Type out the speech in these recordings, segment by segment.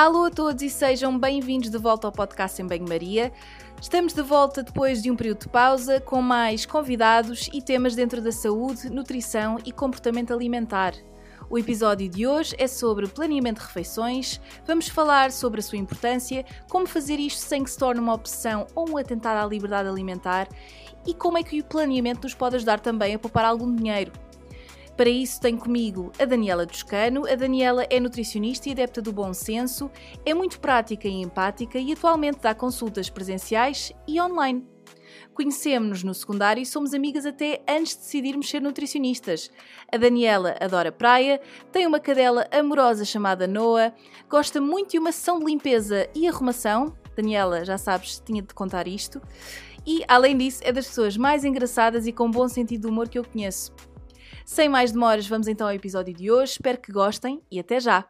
Alô a todos e sejam bem-vindos de volta ao podcast em Banho-Maria. Estamos de volta depois de um período de pausa com mais convidados e temas dentro da saúde, nutrição e comportamento alimentar. O episódio de hoje é sobre planeamento de refeições. Vamos falar sobre a sua importância, como fazer isto sem que se torne uma opção ou um atentado à liberdade alimentar e como é que o planeamento nos pode ajudar também a poupar algum dinheiro. Para isso tenho comigo a Daniela Toscano. A Daniela é nutricionista e adepta do bom senso, é muito prática e empática e atualmente dá consultas presenciais e online. Conhecemos-nos no secundário e somos amigas até antes de decidirmos ser nutricionistas. A Daniela adora praia, tem uma cadela amorosa chamada Noah, gosta muito de uma sessão de limpeza e arrumação. Daniela, já sabes, tinha de contar isto. E, além disso, é das pessoas mais engraçadas e com bom sentido de humor que eu conheço. Sem mais demoras, vamos então ao episódio de hoje. Espero que gostem e até já!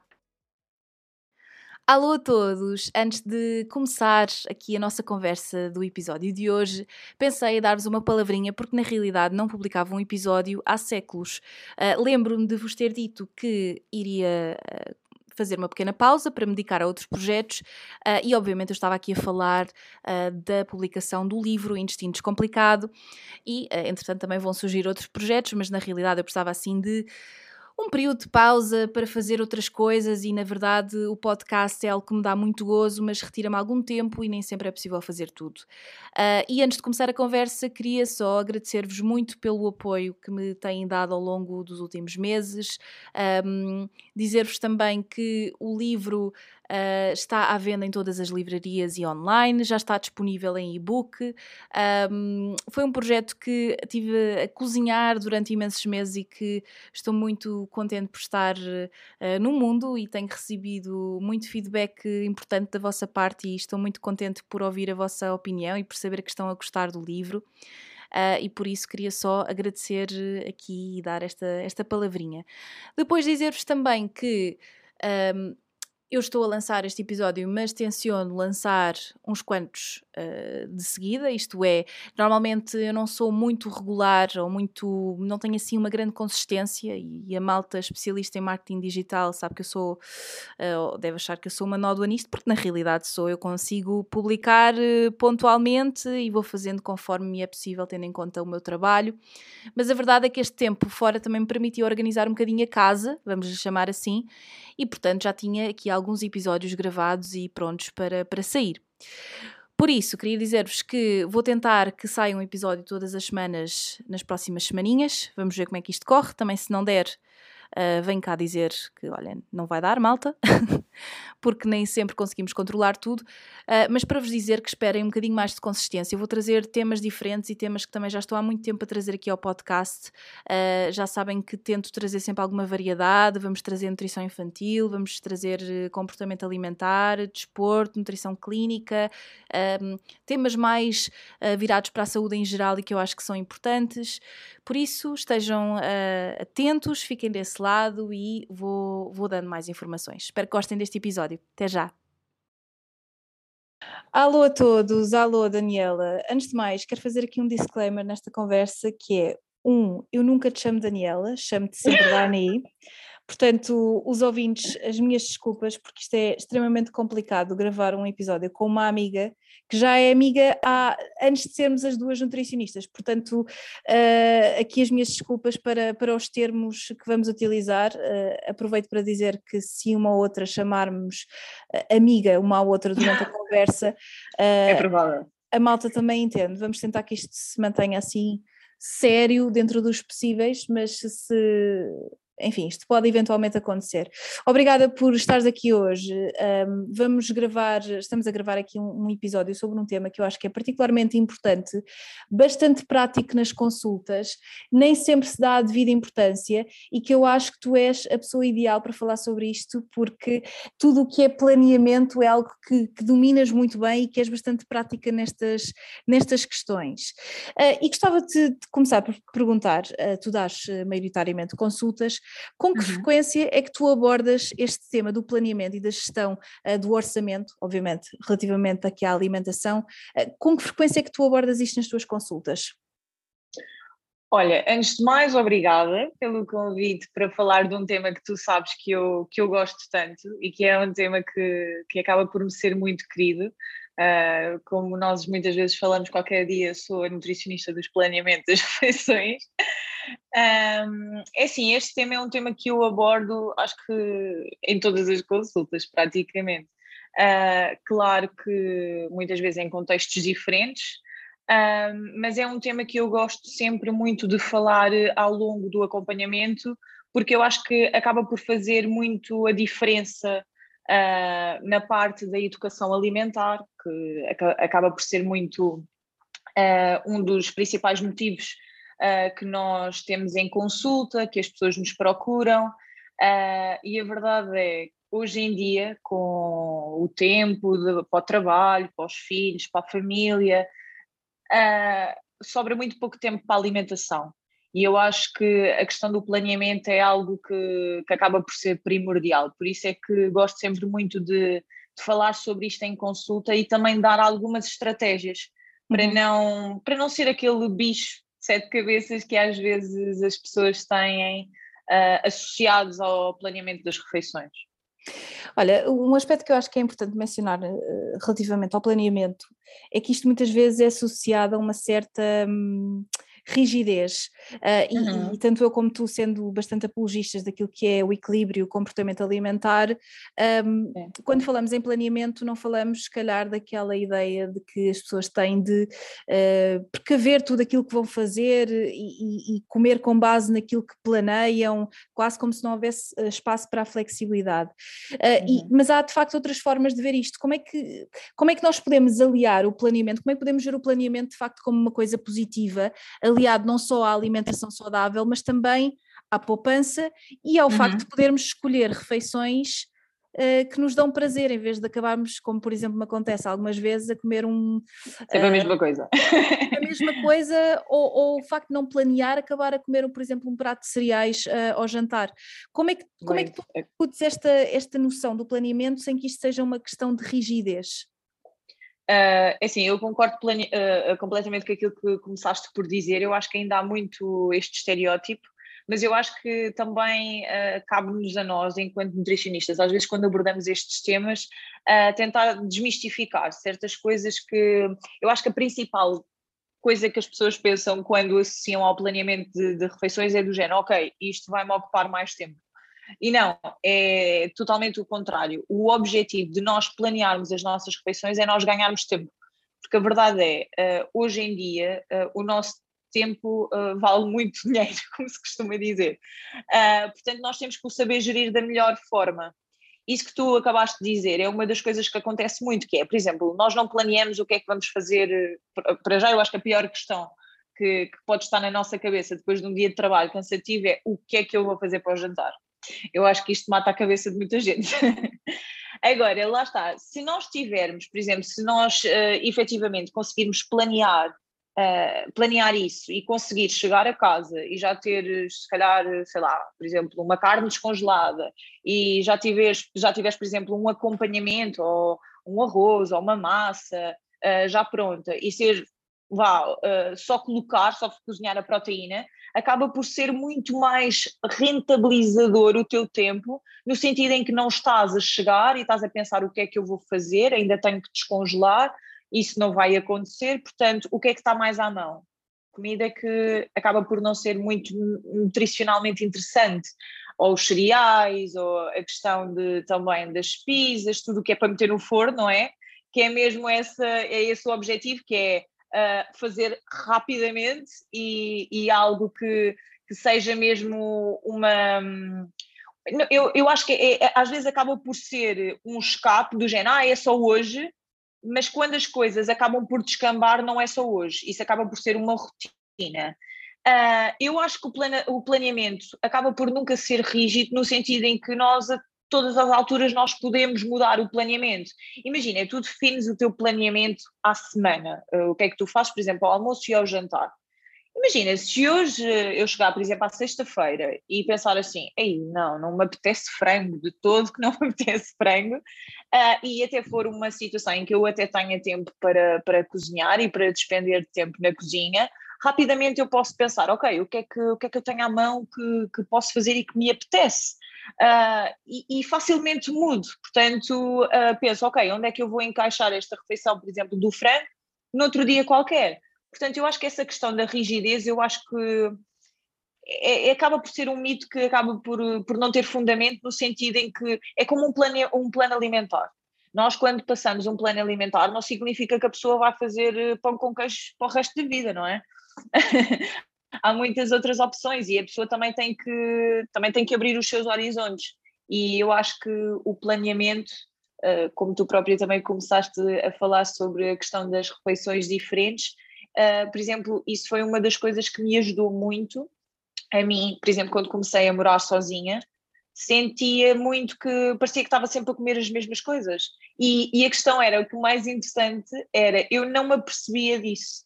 Alô a todos! Antes de começar aqui a nossa conversa do episódio de hoje, pensei em dar-vos uma palavrinha porque na realidade não publicava um episódio há séculos. Uh, Lembro-me de vos ter dito que iria uh, fazer uma pequena pausa para me dedicar a outros projetos uh, e, obviamente, eu estava aqui a falar uh, da publicação do livro Intestino Descomplicado e, uh, entretanto, também vão surgir outros projetos, mas na realidade eu precisava assim de um período de pausa para fazer outras coisas e, na verdade, o podcast é algo que me dá muito gozo, mas retira-me algum tempo e nem sempre é possível fazer tudo. Uh, e antes de começar a conversa, queria só agradecer-vos muito pelo apoio que me têm dado ao longo dos últimos meses, um, dizer-vos também que o livro Uh, está à venda em todas as livrarias e online, já está disponível em e-book. Um, foi um projeto que tive a cozinhar durante imensos meses e que estou muito contente por estar uh, no mundo e tenho recebido muito feedback importante da vossa parte e estou muito contente por ouvir a vossa opinião e por saber que estão a gostar do livro. Uh, e por isso queria só agradecer aqui e dar esta, esta palavrinha. Depois dizer-vos também que um, eu estou a lançar este episódio, mas tenciono lançar uns quantos uh, de seguida, isto é, normalmente eu não sou muito regular ou muito, não tenho assim uma grande consistência e a malta especialista em marketing digital sabe que eu sou, uh, deve achar que eu sou uma nódoa nisto, porque na realidade sou, eu consigo publicar uh, pontualmente e vou fazendo conforme me é possível, tendo em conta o meu trabalho, mas a verdade é que este tempo fora também me permitiu organizar um bocadinho a casa, vamos chamar assim, e portanto já tinha aqui alguns episódios gravados e prontos para, para sair. Por isso, queria dizer-vos que vou tentar que saia um episódio todas as semanas nas próximas semaninhas. Vamos ver como é que isto corre. Também, se não der, uh, vem cá dizer que, olha, não vai dar, malta, porque nem sempre conseguimos controlar tudo, uh, mas para vos dizer que esperem um bocadinho mais de consistência. Eu vou trazer temas diferentes e temas que também já estou há muito tempo a trazer aqui ao podcast. Uh, já sabem que tento trazer sempre alguma variedade, vamos trazer nutrição infantil, vamos trazer comportamento alimentar, desporto, nutrição clínica, um, temas mais virados para a saúde em geral e que eu acho que são importantes. Por isso, estejam atentos, fiquem desse lado e vou, vou dando mais informações. Espero que gostem deste episódio. Até já! Alô a todos, alô Daniela. Antes de mais, quero fazer aqui um disclaimer nesta conversa que é um, eu nunca te chamo Daniela, chamo-te sempre Dani. Portanto, os ouvintes, as minhas desculpas, porque isto é extremamente complicado gravar um episódio com uma amiga que já é amiga há, antes de sermos as duas nutricionistas. Portanto, uh, aqui as minhas desculpas para, para os termos que vamos utilizar. Uh, aproveito para dizer que se uma ou outra chamarmos uh, amiga uma à outra durante a conversa, é provável. A malta também entende. Vamos tentar que isto se mantenha assim sério dentro dos possíveis, mas se enfim, isto pode eventualmente acontecer. Obrigada por estares aqui hoje. Um, vamos gravar, estamos a gravar aqui um, um, episódio sobre um tema que eu acho que é particularmente importante, bastante prático nas consultas, nem sempre se dá a devida importância e que eu acho que tu és a pessoa ideal para falar sobre isto, porque tudo o que é planeamento é algo que, que dominas muito bem e que és bastante prática nestas, nestas questões. Uh, e gostava de, de, começar por perguntar: uh, tu dás uh, maioritariamente consultas com que uhum. frequência é que tu abordas este tema do planeamento e da gestão uh, do orçamento, obviamente, relativamente aqui à alimentação, uh, com que frequência é que tu abordas isto nas tuas consultas? Olha, antes de mais, obrigada pelo convite para falar de um tema que tu sabes que eu, que eu gosto tanto e que é um tema que, que acaba por me ser muito querido. Uh, como nós muitas vezes falamos qualquer dia, sou a nutricionista dos planeamentos das refeições. Um, é assim, este tema é um tema que eu abordo, acho que em todas as consultas, praticamente. Uh, claro que muitas vezes em contextos diferentes, mas é um tema que eu gosto sempre muito de falar ao longo do acompanhamento, porque eu acho que acaba por fazer muito a diferença uh, na parte da educação alimentar, que acaba por ser muito uh, um dos principais motivos uh, que nós temos em consulta, que as pessoas nos procuram, e a verdade é hoje em dia, com o tempo de, para o trabalho, para os filhos, para a família, uh, sobra muito pouco tempo para a alimentação. E eu acho que a questão do planeamento é algo que, que acaba por ser primordial. Por isso é que gosto sempre muito de, de falar sobre isto em consulta e também dar algumas estratégias para, uhum. não, para não ser aquele bicho sete cabeças que às vezes as pessoas têm uh, associados ao planeamento das refeições. Olha, um aspecto que eu acho que é importante mencionar uh, relativamente ao planeamento é que isto muitas vezes é associado a uma certa. Hum, rigidez. Uh, uhum. e, e, tanto eu como tu, sendo bastante apologistas daquilo que é o equilíbrio, o comportamento alimentar, um, é. quando falamos em planeamento, não falamos, se calhar, daquela ideia de que as pessoas têm de uh, precaver tudo aquilo que vão fazer e, e, comer com base naquilo que planeiam, quase como se não houvesse ah, espaço para a flexibilidade. Uh, uhum. e, mas há de facto outras formas de ver isto. Como é, que, como é que nós podemos aliar o planeamento? Como é que podemos ver o planeamento de facto como uma coisa positiva? Aliado não só à alimentação saudável, mas também à poupança e ao uhum. facto de podermos escolher refeições uh, que nos dão prazer, em vez de acabarmos, como por exemplo me acontece algumas vezes, a comer um. Sempre uh, a mesma coisa. a mesma coisa, ou, ou, o facto de não planear, acabar a comer, por exemplo, um prato de cereais uh, ao jantar. Como é que, como é que tu discutes esta, esta noção do planeamento sem que isto seja uma questão de rigidez? Uh, assim, eu concordo uh, completamente com aquilo que começaste por dizer. Eu acho que ainda há muito este estereótipo, mas eu acho que também uh, cabe-nos a nós, enquanto nutricionistas, às vezes quando abordamos estes temas, uh, tentar desmistificar certas coisas que eu acho que a principal coisa que as pessoas pensam quando associam ao planeamento de, de refeições é do género, ok, isto vai-me ocupar mais tempo. E não, é totalmente o contrário. O objetivo de nós planearmos as nossas refeições é nós ganharmos tempo. Porque a verdade é, uh, hoje em dia, uh, o nosso tempo uh, vale muito dinheiro, como se costuma dizer. portanto, nós temos que o saber gerir da melhor forma. Isso que tu acabaste de dizer é uma das coisas que acontece muito, que é, por exemplo, nós não planeamos o que é que vamos fazer, para já eu acho que a pior questão que, que pode estar na nossa cabeça depois de um dia de trabalho cansativo é o que é que eu vou fazer para o jantar. Eu acho que isto mata a cabeça de muita gente. Agora, lá está, se nós tivermos, por exemplo, se nós uh, efetivamente conseguirmos planear, uh, planear isso e conseguir chegar a casa e já ter, se calhar, sei lá, por exemplo, uma carne descongelada e já tiveres, já tiveres por exemplo, um acompanhamento ou um arroz ou uma massa uh, já pronta e ser vá, uh, só colocar, só cozinhar a proteína, acaba por ser muito mais rentabilizador o teu tempo, no sentido em que não estás a chegar e estás a pensar o que é que eu vou fazer, ainda tenho que descongelar, isso não vai acontecer, portanto, o que é que está mais à mão? Comida que acaba por não ser muito nutricionalmente interessante, ou os cereais, ou a questão de, também das pizzas, tudo o que é para meter no forno, não é? Que é mesmo essa, é esse o objetivo, que é uh, fazer rapidamente e, e algo que, que, seja mesmo uma. Eu, eu acho que é, é, às vezes acaba por ser um escape do género, ah, é só hoje, mas quando as coisas acabam por descambar, não é só hoje, isso acaba por ser uma rotina. Uh, eu acho que o, plane, o, planeamento acaba por nunca ser rígido, no sentido em que nós todas as alturas nós podemos mudar o planeamento. Imagina, tu defines o teu planeamento à semana, eh, o que é que tu fazes, por exemplo, ao almoço e ao jantar. Imagina, se hoje eu chegar, por exemplo, à sexta-feira e pensar assim, ei, não, não me apetece frango, de todo que não me apetece frango, uh, e até for uma situação em que eu até tenha tempo para, para cozinhar e para despender de tempo na cozinha, rapidamente eu posso pensar, ok, o que é que, o que, é que eu tenho à mão que, que posso fazer e que me apetece? Uh, e, e, facilmente mudo, portanto uh, penso, ok, onde é que eu vou encaixar esta refeição, por exemplo, do frango, noutro dia qualquer? Portanto, eu acho que essa questão da rigidez, eu acho que é, é, acaba por ser um mito que acaba por, por não ter fundamento no sentido em que é como um plano, um plano alimentar. Nós, quando passamos um plano alimentar, não significa que a pessoa vai fazer eh, pão com queijo para o resto da vida, não é? Há muitas outras opções e a pessoa também tem que, também tem que abrir os seus horizontes. E eu acho que o planeamento, eh, como tu própria também começaste a falar sobre a questão das refeições diferentes, eh, por exemplo, isso foi uma das coisas que me ajudou muito a mim, por exemplo, quando comecei a morar sozinha, sentia muito que parecia que estava sempre a comer as mesmas coisas. E, e, a questão era, o que mais interessante era, eu não me apercebia disso.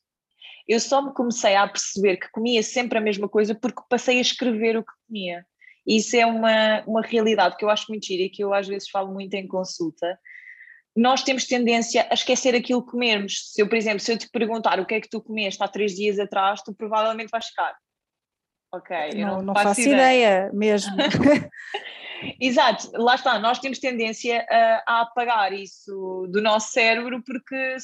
Eu só me comecei a perceber que comia sempre a mesma coisa porque passei a escrever o que comia. E isso é uma, uma realidade que eu acho muito gira e que eu às vezes falo muito em consulta. Nós temos tendência a esquecer aquilo que comemos. Se eu, por exemplo, se eu te perguntar o que é que tu comeste há três dias atrás, tu provavelmente vais ficar Ok, não, não, não, faço, faço ideia. ideia mesmo. Exato, lá está, nós temos tendência a, a, apagar isso do nosso cérebro porque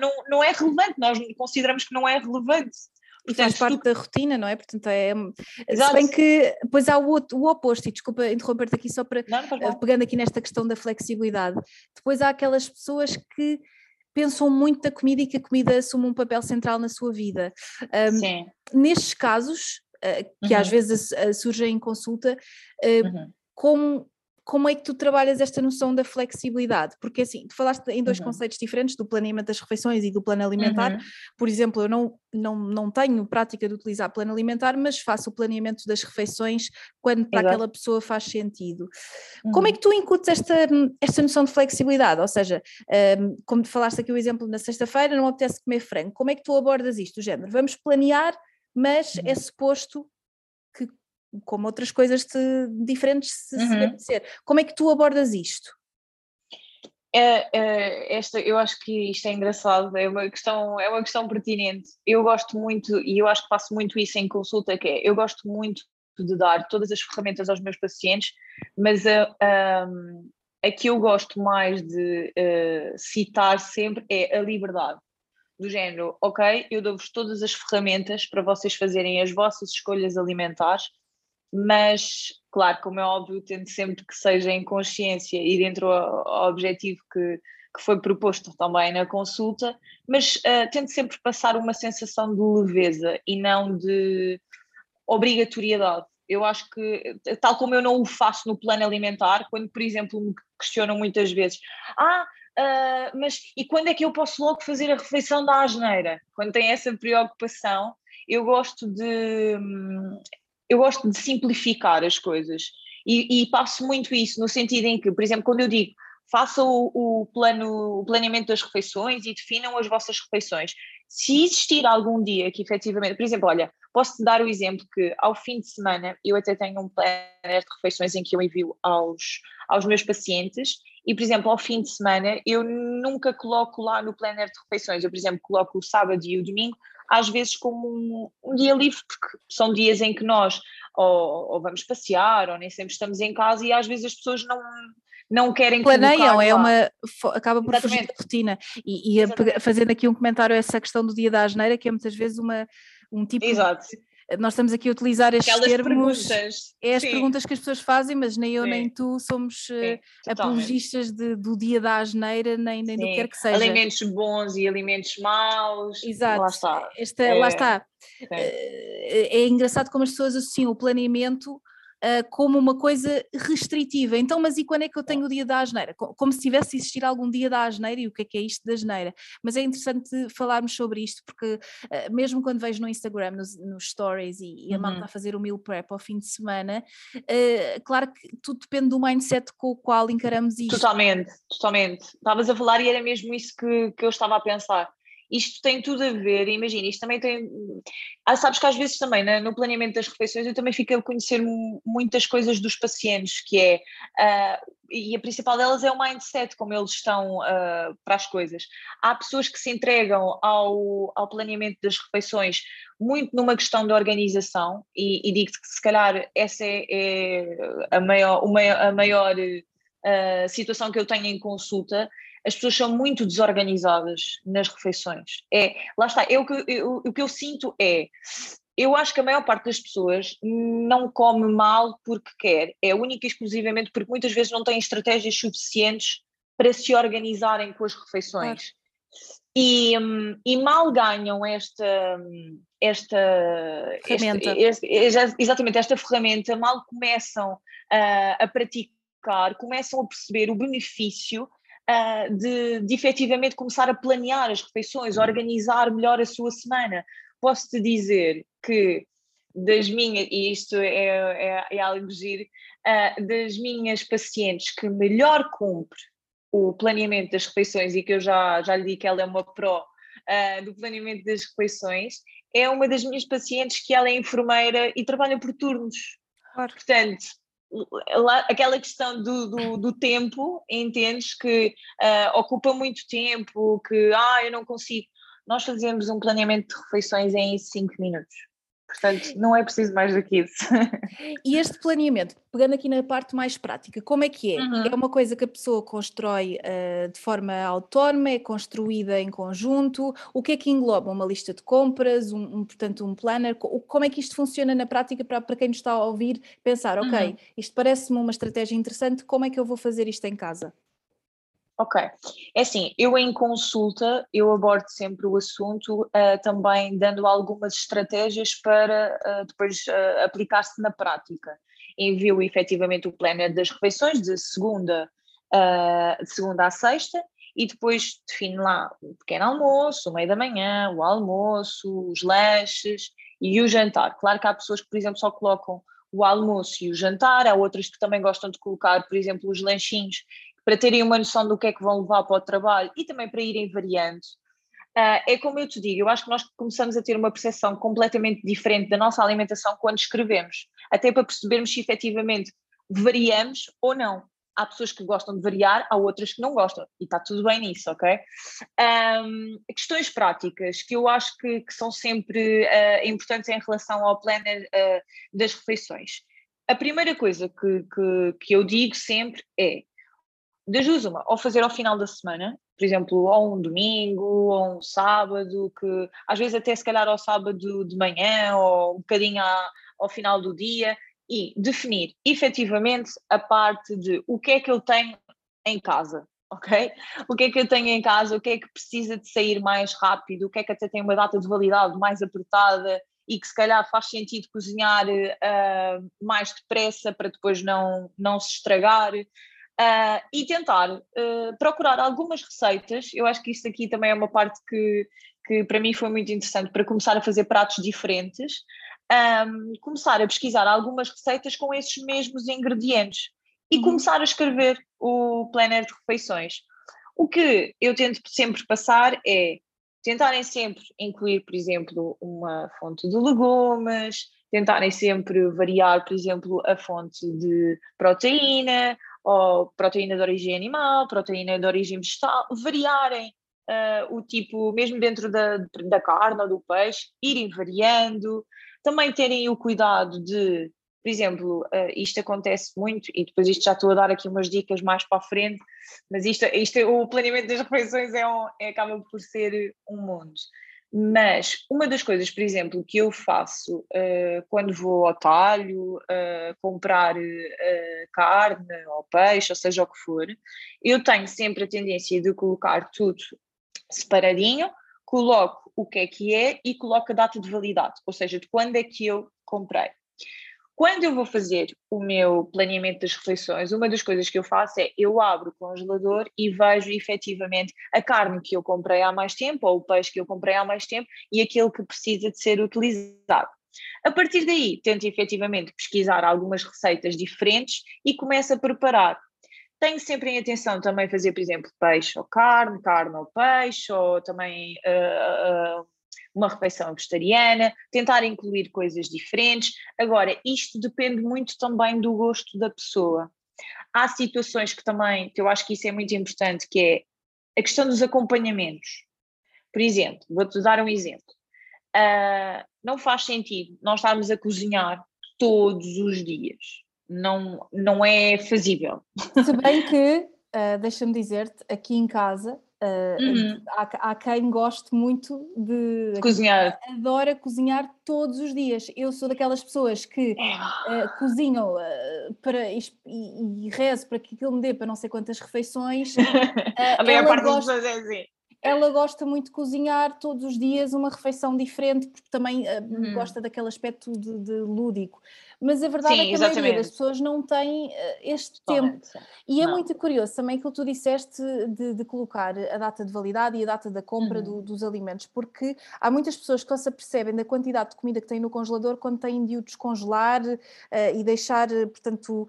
não, não é relevante, nós consideramos que não é relevante. E faz parte tu... da rotina, não é? Portanto, é. Exato. Se bem que depois há o, outro, o oposto, e desculpa interromper-te aqui só para. Não, eh, pegando aqui nesta questão da flexibilidade. Depois há aquelas pessoas que pensam muito da comida e que a comida assume um papel central na sua vida. Um, Sim. Nestes casos, eh, que uhum. às vezes surgem em consulta, uh, uhum. Como, como é que tu trabalhas esta noção da flexibilidade? Porque assim, tu falaste em dois uhum. conceitos diferentes, do planeamento das refeições e do plano alimentar. Uhum. Por exemplo, eu não, não, não tenho prática de utilizar plano alimentar, mas faço o planeamento das refeições quando para Exato. aquela pessoa faz sentido. Como é uhum. que tu incutes esta, esta noção de flexibilidade? Ou seja, um, como falaste aqui o exemplo na sexta-feira, não apetece comer frango. Como é que tu abordas isto? O género, vamos planear mas uhum. é suposto como outras coisas diferentes, se, uhum. se acontecer. Como é que tu abordas isto? É, é, esta, eu acho que isto é engraçado, é uma questão, é uma questão pertinente. Eu gosto muito, e eu acho que faço muito isso em consulta, que é, eu gosto muito de dar todas as ferramentas aos meus pacientes, mas a, a, a que eu gosto mais de uh, citar sempre é a liberdade do género, ok, eu dou-vos todas as ferramentas para vocês fazerem as vossas escolhas alimentares, mas, claro, como é óbvio, tento sempre que seja em consciência e dentro do objetivo que, que foi proposto também na consulta, mas uh, tento sempre passar uma sensação de leveza e não de obrigatoriedade. Eu acho que, tal como eu não o faço no plano alimentar, quando, por exemplo, me questionam muitas vezes: ah, Uh, mas e quando é que eu posso logo fazer a refeição da asneira? Quando tem essa preocupação, eu gosto de eu gosto de simplificar as coisas e, e passo muito isso no sentido em que, por exemplo, quando eu digo faça o, o, plano, o planeamento das refeições e definam as vossas refeições. Se existir algum dia que efetivamente, por exemplo, olha, posso-te dar o exemplo que ao fim de semana eu até tenho um plano de refeições em que eu envio aos, aos meus pacientes e, por exemplo, ao fim de semana, eu nunca coloco lá no planner de refeições. Eu, por exemplo, coloco o sábado e o domingo, às vezes como um, um dia livre, porque são dias em que nós ou, ou, vamos passear, ou nem sempre estamos em casa, e às vezes as pessoas não, não querem planeiam, é uma acaba por Exatamente. fugir da rotina e, e fazendo aqui um comentário a essa questão do dia da asneira que é muitas vezes uma um tipo Exato. de nós estamos aqui a utilizar estes Aquelas termos. Perguntas. É as Sim. perguntas que as pessoas fazem, mas nem eu Sim. nem tu somos Sim, eh, apologistas de, do dia da asneira, nem, nem do que quer que seja. Alimentos bons e alimentos maus. Exato. Lá está. Esta, é, lá está. É, é engraçado como as pessoas associam o planeamento uh, como uma coisa restritiva. Então, mas e quando é que eu tenho o dia da asneira? Como se tivesse existir algum dia da asneira e o que é que é isto da asneira. Mas é interessante falarmos sobre isto, porque uh, mesmo quando vejo no Instagram, nos, nos stories e, e a uhum. malta a fazer o meal prep ao fim de semana, uh, claro que tudo depende do mindset com o qual encaramos isto. Totalmente, totalmente. Estavas a falar e era mesmo isso que, que eu estava a pensar. Isto tem tudo a ver, imagina, isto também tem. Ah, sabes que às vezes também né, no planeamento das refeições eu também fico a conhecer muitas coisas dos pacientes, que é. Uh, e a principal delas é o mindset, como eles estão uh, para as coisas. Há pessoas que se entregam ao, ao planeamento das refeições muito numa questão de organização, e, e digo-te que se calhar essa é, é a maior, a maior uh, situação que eu tenho em consulta, as pessoas são muito desorganizadas nas refeições. É, lá está, eu, eu, o que eu sinto é, eu acho que a maior parte das pessoas não come mal porque quer, é única e exclusivamente porque muitas vezes não têm estratégias suficientes para se organizarem com as refeições. E, e, mal ganham esta, esta ferramenta. Este, este, exatamente esta ferramenta, mal começam a, a praticar, começam a perceber o benefício uh, de, de efetivamente começar a planear as refeições, organizar melhor a sua semana. Posso-te dizer que das minhas, e isto é, é, é algo de uh, das minhas pacientes que melhor cumpre o planeamento das refeições e que eu já, já lhe digo que ela é uma pró uh, do planeamento das refeições, é uma das minhas pacientes que ela é enfermeira e trabalha por turnos. Claro. Portanto, aquela questão do, do, do, tempo, entendes que uh, ocupa muito tempo, que ah, eu não consigo. Nós fazemos um planeamento de refeições em 5 minutos. Portanto, não é preciso mais do que isso. E este planeamento, pegando aqui na parte mais prática, como é que é? Uhum. É uma coisa que a pessoa constrói uh, de forma autónoma, é construída em conjunto? O que é que engloba uma lista de compras, um, um portanto, um planner? Como é que isto funciona na prática para, para quem nos está a ouvir pensar, ok, uhum. isto parece-me uma estratégia interessante, como é que eu vou fazer isto em casa? Ok. É assim, eu em consulta, eu abordo sempre o assunto, uh, também dando algumas estratégias para uh, depois uh, aplicar-se na prática. Envio efetivamente o planner das refeições de segunda, de segunda a sexta e depois defino lá o pequeno almoço, o meio da manhã, o almoço, os lanches e o jantar. Claro que há pessoas que, por exemplo, só colocam o almoço e o jantar, há outras que também gostam de colocar, por exemplo, os lanchinhos para terem uma noção do que é que vão levar para o trabalho e também para irem variando. Uh, é como eu te digo, eu acho que nós começamos a ter uma percepção completamente diferente da nossa alimentação quando escrevemos, até para percebermos se efetivamente variamos ou não. Há pessoas que gostam de variar, há outras que não gostam, e está tudo bem nisso, ok? Um, questões práticas que eu acho que, que são sempre uh, importantes em relação ao planner uh, das refeições. A primeira coisa que, que, que eu digo sempre é das duas uma, ou fazer ao final da semana, por exemplo, ou um domingo, ou um sábado, que às vezes até se calhar ao sábado de manhã, ou um bocadinho ao final do dia, e definir efetivamente a parte de o que é que eu tenho em casa, ok? O que é que eu tenho em casa, o que é que precisa de sair mais rápido, o que é que até tem uma data de validade mais apertada e que se calhar faz sentido cozinhar uh, mais depressa para depois não, não se estragar. Uh, e tentar uh, procurar algumas receitas. Eu acho que isto aqui também é uma parte que, que para mim foi muito interessante para começar a fazer pratos diferentes. Um, começar a pesquisar algumas receitas com esses mesmos ingredientes e uhum. começar a escrever o planner de refeições. O que eu tento sempre passar é tentarem sempre incluir, por exemplo, uma fonte de legumes, tentarem sempre variar, por exemplo, a fonte de proteína ou proteína de origem animal, proteína de origem vegetal, variarem uh, o tipo, mesmo dentro da, da carne ou do peixe, irem variando, também terem o cuidado de, por exemplo, uh, isto acontece muito, e depois isto já estou a dar aqui umas dicas mais para a frente, mas isto, isto o planeamento das refeições é, um, é acaba por ser um mundo. Mas uma das coisas, por exemplo, que eu faço uh, quando vou ao talho uh, comprar uh, carne ou peixe, ou seja o que for, eu tenho sempre a tendência de colocar tudo separadinho, coloco o que é que é e coloco a data de validade, ou seja, de quando é que eu comprei. Quando eu vou fazer o meu planeamento das refeições, uma das coisas que eu faço é eu abro o congelador e vejo efetivamente a carne que eu comprei há mais tempo ou o peixe que eu comprei há mais tempo e aquele que precisa de ser utilizado. A partir daí, tento efetivamente pesquisar algumas receitas diferentes e começo a preparar. tenho sempre em atenção também fazer, por exemplo, peixe ou carne, carne ou peixe, ou também uh, uh, uma refeição vegetariana, tentar incluir coisas diferentes. Agora, isto depende muito também do gosto da pessoa. Há situações que também, que eu acho que isso é muito importante, que é a questão dos acompanhamentos. Por exemplo, vou-te dar um exemplo. Uh, não faz sentido nós estarmos a cozinhar todos os dias. Não, não é fazível. Se bem que, uh, deixa-me dizer-te, aqui em casa Uh, uhum. há, há, quem goste muito de, de cozinhar. Adora cozinhar todos os dias. Eu sou daquelas pessoas que uh, cozinham uh, para, e, e, rezo para que aquilo me dê para não sei quantas refeições. a maior parte gosta, das pessoas é assim ela gosta muito de cozinhar todos os dias uma refeição diferente, porque também uh, uhum. gosta daquele aspecto de, de, lúdico. Mas a verdade Sim, é que exatamente. a maioria das pessoas não tem uh, este Totalmente. tempo. E é não. é muito curioso também aquilo que tu disseste de, de, colocar a data de validade e a data da compra uhum. do, dos alimentos, porque há muitas pessoas que só se apercebem da quantidade de comida que têm no congelador quando têm de o descongelar uh, e deixar, portanto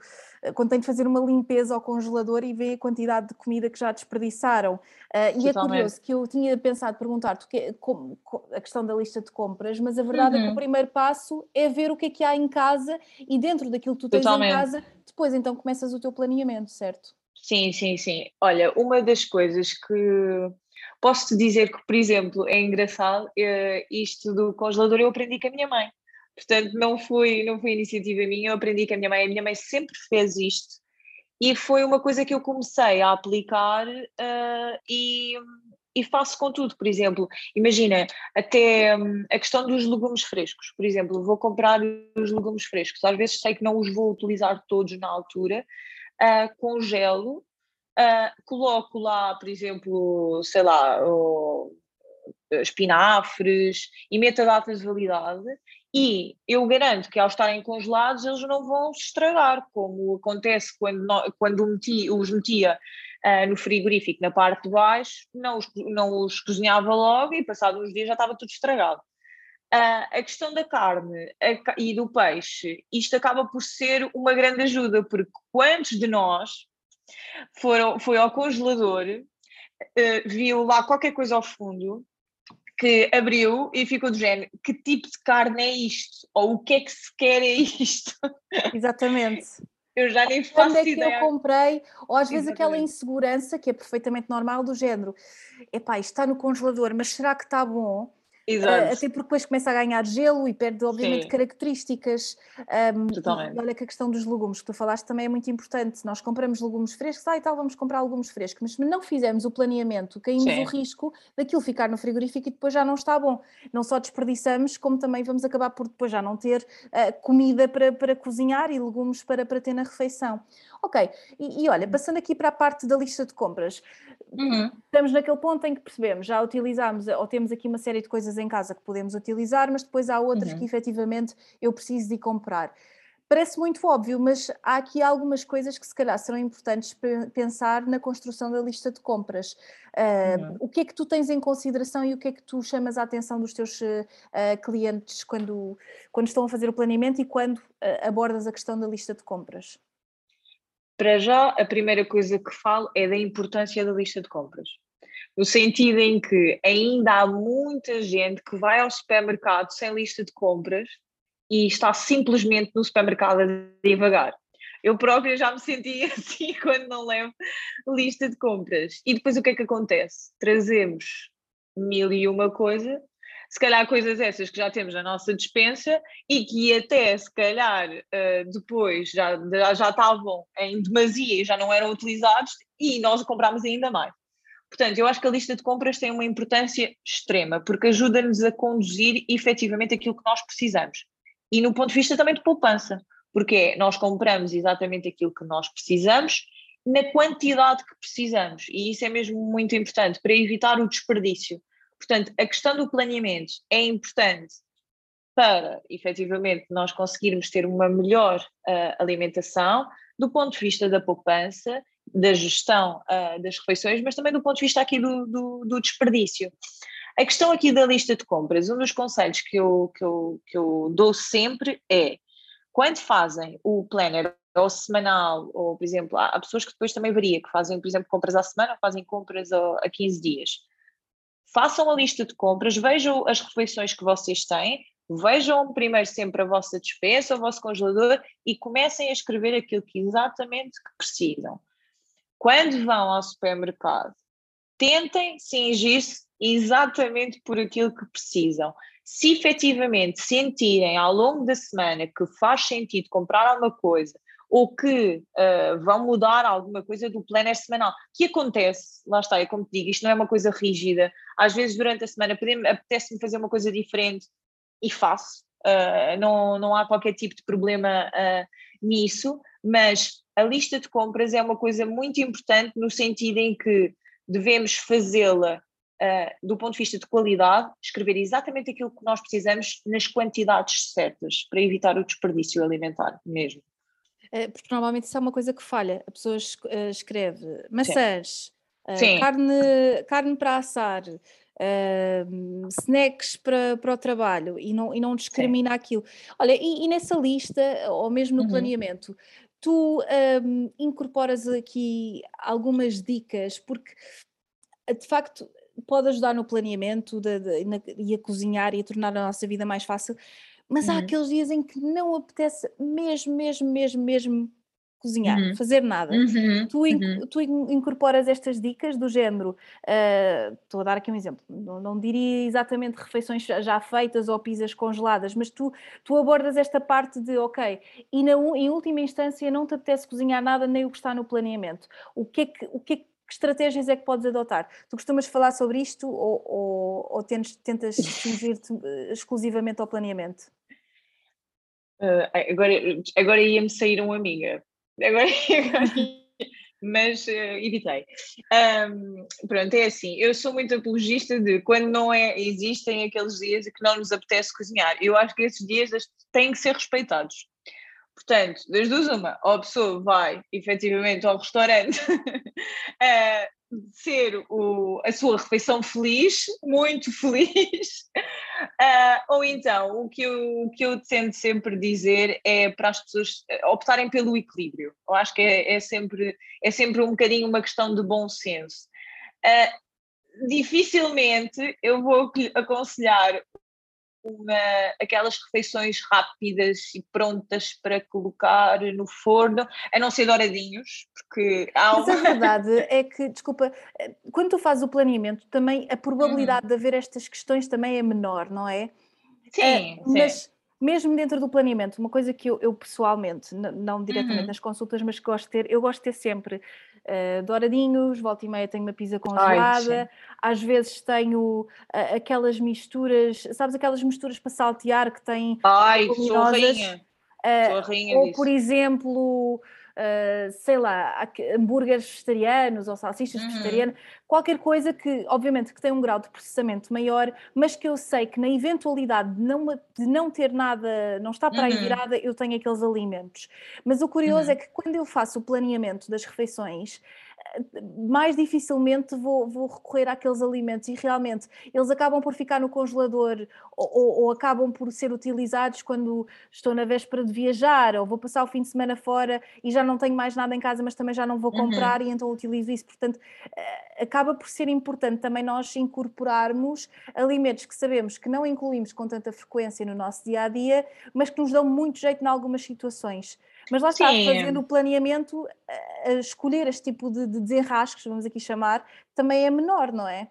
quando têm de fazer uma limpeza ao congelador e vê a quantidade de comida que já desperdiçaram. Uh, e é curioso que eu tinha pensado perguntar-te a questão da lista de compras, mas a verdade uhum. é que o uhum. primeiro passo é ver o que é que há em casa e dentro daquilo que tu tens Totalmente. em casa, depois então começas o teu planeamento, certo? Sim, sim, sim. Olha, uma das coisas que posso te dizer que, por exemplo, é engraçado, é isto do congelador eu aprendi com a minha mãe. Portanto, não foi, não foi iniciativa minha, eu aprendi com a minha mãe, a minha mãe sempre fez isto e foi uma coisa que eu comecei a aplicar uh, e, e faço com tudo. Por exemplo, imagina, até um, a questão dos legumes frescos. Por exemplo, vou comprar os legumes frescos, às vezes sei que não os vou utilizar todos na altura, uh, congelo, uh, coloco lá, por exemplo, sei lá, espinafres e meto a data de validade e eu garanto que ao estarem congelados eles não vão se estragar, como acontece quando, quando meti, os metia uh, no frigorífico na parte de baixo, não os, não os cozinhava logo e passados uns dias já estava tudo estragado. Uh, a questão da carne a, e do peixe, isto acaba por ser uma grande ajuda, porque quantos de nós foram, foi ao congelador, uh, viu lá qualquer coisa ao fundo que abriu e ficou do género: que tipo de carne é isto? Ou o que é que se quer é isto? Exatamente. Eu já nem faço Quando é que ideia. eu comprei, ou às vezes aquela insegurança que é perfeitamente normal do género, epá, isto está no congelador, mas será que está bom? Exato. até porque depois começa a ganhar gelo e perde, obviamente, Sim. características. Um, Totalmente. Olha que a questão dos legumes que tu falaste também é muito importante. Nós compramos legumes frescos, ah, e tal, vamos comprar legumes frescos, mas não fizemos o planeamento, caímos Sim. o risco daquilo ficar no frigorífico e depois já não está bom. Não só desperdiçamos, como também vamos acabar por depois já não ter uh, comida para, para cozinhar e legumes para, para ter na refeição. Ok, e, e olha, passando aqui para a parte da lista de compras, Uhum. Estamos naquele ponto em que percebemos, já utilizámos, ou temos aqui uma série de coisas em casa que podemos utilizar, mas depois há outras uhum. que efetivamente eu preciso de comprar. Parece muito óbvio, mas há aqui algumas coisas que se calhar serão importantes para pensar na construção da lista de compras. Uh, uhum. O que é que tu tens em consideração e o que é que tu chamas a atenção dos teus uh, clientes quando, quando estão a fazer o planeamento e quando uh, abordas a questão da lista de compras? Para já, a primeira coisa que falo é da importância da lista de compras. No sentido em que ainda há muita gente que vai ao supermercado sem lista de compras e está simplesmente no supermercado a divagar. Eu própria já me senti assim quando não levo lista de compras. E depois o que é que acontece? Trazemos mil e uma coisa se calhar coisas essas que já temos na nossa dispensa e que até se calhar uh, depois já, já estavam em demasia e já não eram utilizados e nós comprámos ainda mais. Portanto, eu acho que a lista de compras tem uma importância extrema, porque ajuda-nos a conduzir efetivamente aquilo que nós precisamos. E no ponto de vista também de poupança, porque nós compramos exatamente aquilo que nós precisamos na quantidade que precisamos. E isso é mesmo muito importante para evitar o desperdício. Portanto, a questão do planeamento é importante para, efetivamente, nós conseguirmos ter uma melhor uh, alimentação, do ponto de vista da poupança, da gestão uh, das refeições, mas também do ponto de vista aqui do, do, do, desperdício. A questão aqui da lista de compras, um dos conselhos que eu, que eu, que eu dou sempre é, quando fazem o planner, ou semanal, ou por exemplo, há, pessoas que depois também varia, que fazem, por exemplo, compras à semana ou fazem compras a, a 15 dias. Façam a lista de compras, vejam as refeições que vocês têm, vejam primeiro sempre a vossa despensa, o vosso congelador e comecem a escrever aquilo que exatamente precisam. Quando vão ao supermercado, tentem cingir-se exatamente por aquilo que precisam. Se efetivamente sentirem ao longo da semana que faz sentido comprar alguma coisa ou que uh, vão mudar alguma coisa do planner semanal, que acontece, lá está, é como te digo, isto não é uma coisa rígida. Às vezes durante a semana apetece-me fazer uma coisa diferente e faço, uh, não, não há qualquer tipo de problema uh, nisso, mas a lista de compras é uma coisa muito importante no sentido em que devemos fazê-la uh, do ponto de vista de qualidade, escrever exatamente aquilo que nós precisamos nas quantidades certas, para evitar o desperdício alimentar mesmo. É, porque normalmente isso é uma coisa que falha. A pessoa eh, escreve maçãs, uh, Carne, carne para assar, uh, snacks para, para o trabalho e não, e não discrimina Sim. aquilo. Olha, e, e, nessa lista, ou mesmo no uhum. planeamento, tu um, incorporas aqui algumas dicas, porque de facto pode ajudar no planeamento de, de, na, e a cozinhar e a tornar a nossa vida mais fácil, mas uhum. há aqueles dias em que não apetece mesmo, mesmo, mesmo, mesmo cozinhar, uhum. fazer nada. Uhum. Tu, uhum. tu, incorporas estas dicas do género, uh, estou a dar aqui um exemplo, não, não, diria exatamente refeições já feitas ou pizzas congeladas, mas tu, tu abordas esta parte de, ok, e na, em última instância não te apetece cozinhar nada nem o que está no planeamento. O que é que, o que, é que que estratégias é que podes adotar? Tu costumas falar sobre isto ou, ou, ou tentas, tentas te eh, exclusivamente ao planeamento? Uh, agora agora ia-me sair uma amiga. Agora, agora mas uh, evitei. Um, pronto, é assim, eu sou muito apologista de quando não é, existem aqueles dias que não nos apetece cozinhar. Eu acho que esses dias têm que ser respeitados. Portanto, das duas, uma, ou a pessoa vai efetivamente ao restaurante uh, ser o, a sua refeição feliz, muito feliz, uh, ou então o que, eu, o que eu tento sempre dizer é para as pessoas optarem pelo equilíbrio. Eu acho que é, é sempre, é sempre um bocadinho uma questão de bom senso. Uh, dificilmente eu vou aconselhar uma, aquelas refeições rápidas e prontas para colocar no forno, a não ser douradinhos, porque há Mas a verdade é que, desculpa, quando tu fazes o planeamento, também a probabilidade uhum. de haver estas questões também é menor, não é? Sim, uh, mas, sim mesmo dentro do planeamento, uma coisa que eu, eu pessoalmente, não diretamente uhum. nas consultas, mas que gosto de ter, eu gosto de ter sempre uh, douradinhos, volta e meia tenho uma pizza congelada, Ai, às vezes tenho uh, aquelas misturas, sabes aquelas misturas para saltear que têm Ai, sou rainha. Uh, sou rainha ou disso. por exemplo uh, sei lá, hambúrgueres vegetarianos ou salsichas uhum. vegetarianas, qualquer coisa que, obviamente, que tem um grau de processamento maior, mas que eu sei que na eventualidade de não, de não ter nada, não está para aí uhum. virada, eu tenho aqueles alimentos. Mas o curioso uhum. é que quando eu faço o planeamento das refeições, mais dificilmente vou, vou, recorrer àqueles alimentos e realmente eles acabam por ficar no congelador ou, ou, ou, acabam por ser utilizados quando estou na véspera de viajar ou vou passar o fim de semana fora e já não tenho mais nada em casa, mas também já não vou uhum. comprar uhum. e então utilizo isso. Portanto, eh, acaba por ser importante também nós incorporarmos alimentos que sabemos que não incluímos com tanta frequência no nosso dia a dia, mas que nos dão muito jeito em algumas situações. Mas lá está, fazendo o planeamento, a escolher este tipo de, de desenrascos, vamos aqui chamar, também é menor, não é?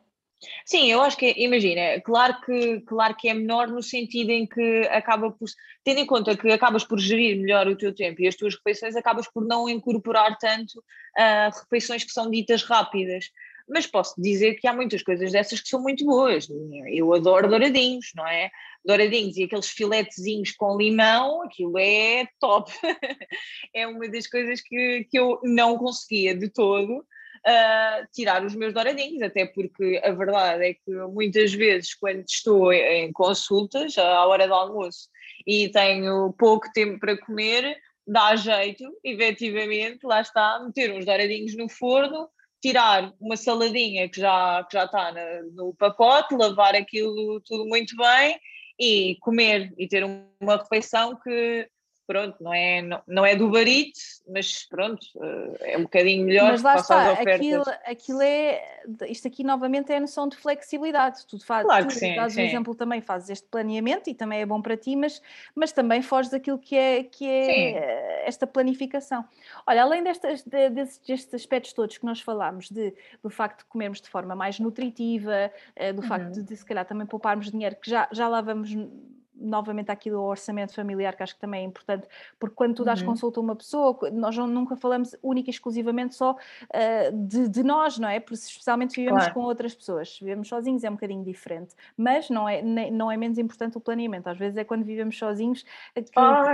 Sim, eu acho que, imagina, claro que, claro que é menor no sentido em que acaba por, tendo em conta que acabas por gerir melhor o teu tempo e as tuas refeições, acabas por não incorporar tanto uh, refeições que são ditas rápidas. Mas posso dizer que há muitas coisas dessas que são muito boas. Eu adoro douradinhos, não é? douradinhos e aqueles filetezinhos com limão, aquilo é top. é uma das coisas que, que eu não conseguia de todo. Uh, tirar os meus douradinhos, até porque a verdade é que muitas vezes, quando estou em consultas, à hora do almoço, e tenho pouco tempo para comer, dá jeito, efetivamente, lá está, meter uns douradinhos no forno, tirar uma saladinha que já, que já está no, no pacote, lavar aquilo tudo muito bem e comer e ter uma refeição que pronto, não é, não, não é do barite, mas pronto, eh, é um bocadinho melhor mas lá está, aquilo, aquilo é, isto aqui novamente é a noção de flexibilidade, tu, faz, claro tu sim, dás sim. o exemplo também, fazes este planeamento e também é bom para ti, mas, mas também foges daquilo que é, que é esta planificação. Olha, além destes, destes, destes aspectos todos que nós falámos, de, do facto de comermos de forma mais nutritiva, eh, do uhum. facto de, de se calhar também pouparmos dinheiro, que já, já lá vamos novamente aqui do orçamento familiar, que acho que também é importante, porque quando tu dás uhum. consulta a uma pessoa, nós nunca falamos única e exclusivamente só uh, de, de, nós, não é? Porque especialmente vivemos claro. com outras pessoas, se vivemos sozinhos é um bocadinho diferente, mas não é, não é menos importante o planeamento, às vezes é quando vivemos sozinhos que